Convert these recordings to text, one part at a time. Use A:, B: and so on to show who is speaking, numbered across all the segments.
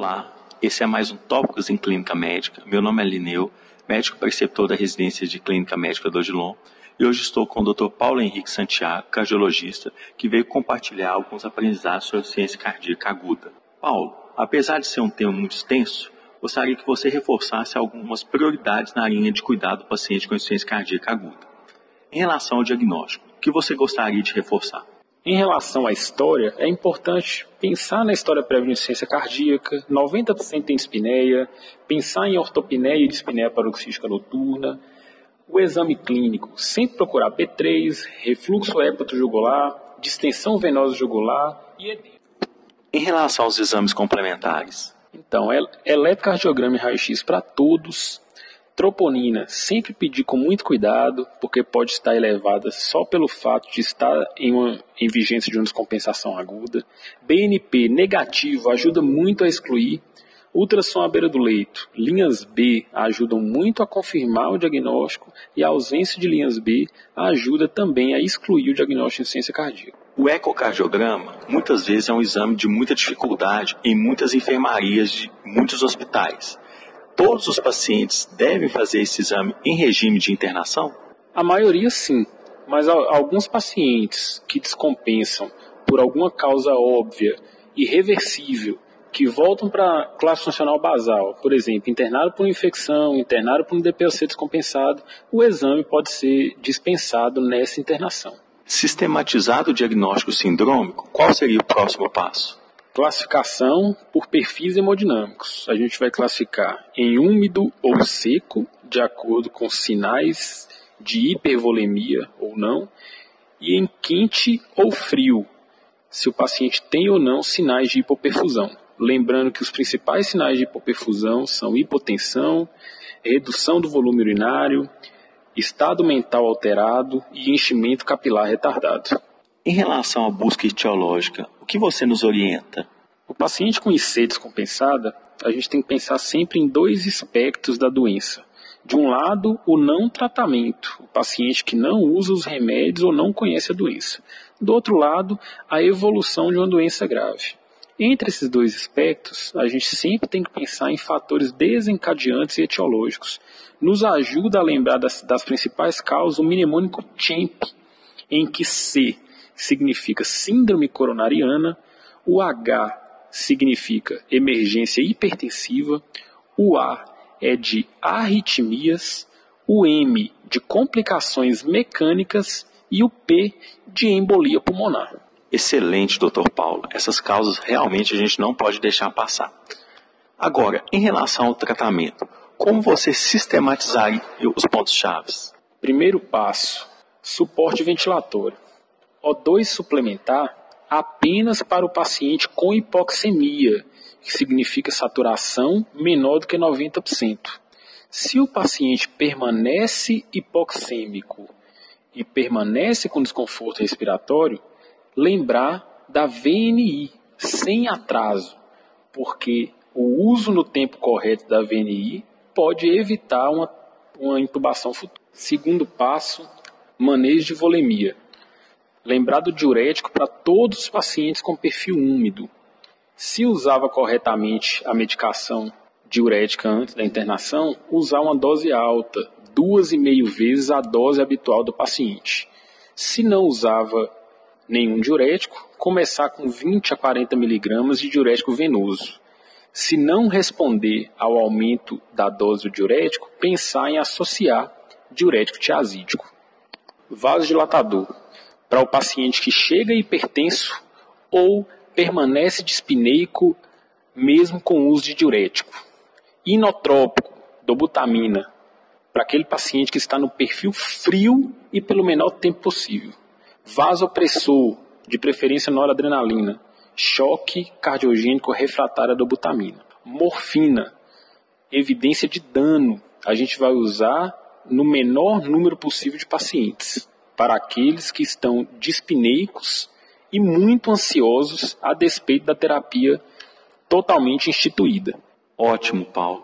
A: Olá, esse é mais um Tópicos em Clínica Médica. Meu nome é Lineu, médico preceptor da residência de Clínica Médica do Odilon, e hoje estou com o Dr. Paulo Henrique Santiago, cardiologista, que veio compartilhar alguns aprendizados sobre ciência cardíaca aguda. Paulo, apesar de ser um tema muito extenso, gostaria que você reforçasse algumas prioridades na linha de cuidado do paciente com insuficiência cardíaca aguda. Em relação ao diagnóstico, o que você gostaria de reforçar?
B: Em relação à história, é importante pensar na história prévia de insuficiência cardíaca, 90% tem dispneia, pensar em ortopneia e dispneia paroxística noturna, o exame clínico, sempre procurar P3, refluxo hépato jugular, distensão venosa jugular e edema.
A: Em relação aos exames complementares?
B: Então, eletrocardiograma e raio-x para todos, Troponina, sempre pedir com muito cuidado, porque pode estar elevada só pelo fato de estar em, uma, em vigência de uma descompensação aguda. BNP negativo ajuda muito a excluir. Ultrassom à beira do leito. Linhas B ajudam muito a confirmar o diagnóstico e a ausência de linhas B ajuda também a excluir o diagnóstico de insuficiência cardíaca.
A: O ecocardiograma muitas vezes é um exame de muita dificuldade em muitas enfermarias de muitos hospitais todos os pacientes devem fazer esse exame em regime de internação?
B: A maioria sim, mas alguns pacientes que descompensam por alguma causa óbvia e reversível, que voltam para a classe funcional basal, por exemplo, internado por infecção, internado por um DPOC descompensado, o exame pode ser dispensado nessa internação.
A: Sistematizado o diagnóstico sindrômico, qual seria o próximo passo?
B: Classificação por perfis hemodinâmicos. A gente vai classificar em úmido ou seco, de acordo com sinais de hipervolemia ou não, e em quente ou frio, se o paciente tem ou não sinais de hipoperfusão. Lembrando que os principais sinais de hipoperfusão são hipotensão, redução do volume urinário, estado mental alterado e enchimento capilar retardado.
A: Em relação à busca etiológica, que você nos orienta?
B: O paciente com IC descompensada, a gente tem que pensar sempre em dois aspectos da doença. De um lado, o não tratamento, o paciente que não usa os remédios ou não conhece a doença. Do outro lado, a evolução de uma doença grave. Entre esses dois aspectos, a gente sempre tem que pensar em fatores desencadeantes e etiológicos. Nos ajuda a lembrar das, das principais causas o mnemônico CHAMP, em que C significa síndrome coronariana, o H significa emergência hipertensiva, o A é de arritmias, o M de complicações mecânicas e o P de embolia pulmonar.
A: Excelente, Dr. Paulo. Essas causas realmente a gente não pode deixar passar. Agora, em relação ao tratamento, como você sistematizaria os pontos chaves?
B: Primeiro passo: suporte ventilatório. O2 suplementar apenas para o paciente com hipoxemia, que significa saturação menor do que 90%. Se o paciente permanece hipoxêmico e permanece com desconforto respiratório, lembrar da VNI sem atraso, porque o uso no tempo correto da VNI pode evitar uma, uma intubação futura. Segundo passo, manejo de volemia. Lembrar do diurético para todos os pacientes com perfil úmido. Se usava corretamente a medicação diurética antes da internação, usar uma dose alta, duas e meio vezes a dose habitual do paciente. Se não usava nenhum diurético, começar com 20 a 40 miligramas de diurético venoso. Se não responder ao aumento da dose do diurético, pensar em associar diurético tiazídico. Vasodilatador para o paciente que chega hipertenso ou permanece dispneico mesmo com uso de diurético. Inotrópico, dobutamina, para aquele paciente que está no perfil frio e pelo menor tempo possível. Vasopressor, de preferência noradrenalina. Choque cardiogênico refratário à dobutamina. Morfina, evidência de dano. A gente vai usar no menor número possível de pacientes para aqueles que estão dispneicos e muito ansiosos a despeito da terapia totalmente instituída.
A: Ótimo, Paulo.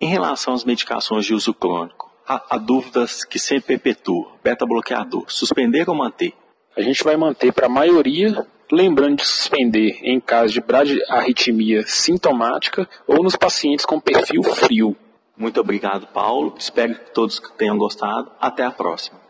A: Em relação às medicações de uso crônico, há, há dúvidas que sempre perpetuam. Beta-bloqueador, suspender ou manter?
B: A gente vai manter para a maioria lembrando de suspender em caso de bradiarritmia sintomática ou nos pacientes com perfil frio.
A: Muito obrigado, Paulo. Espero que todos tenham gostado. Até a próxima.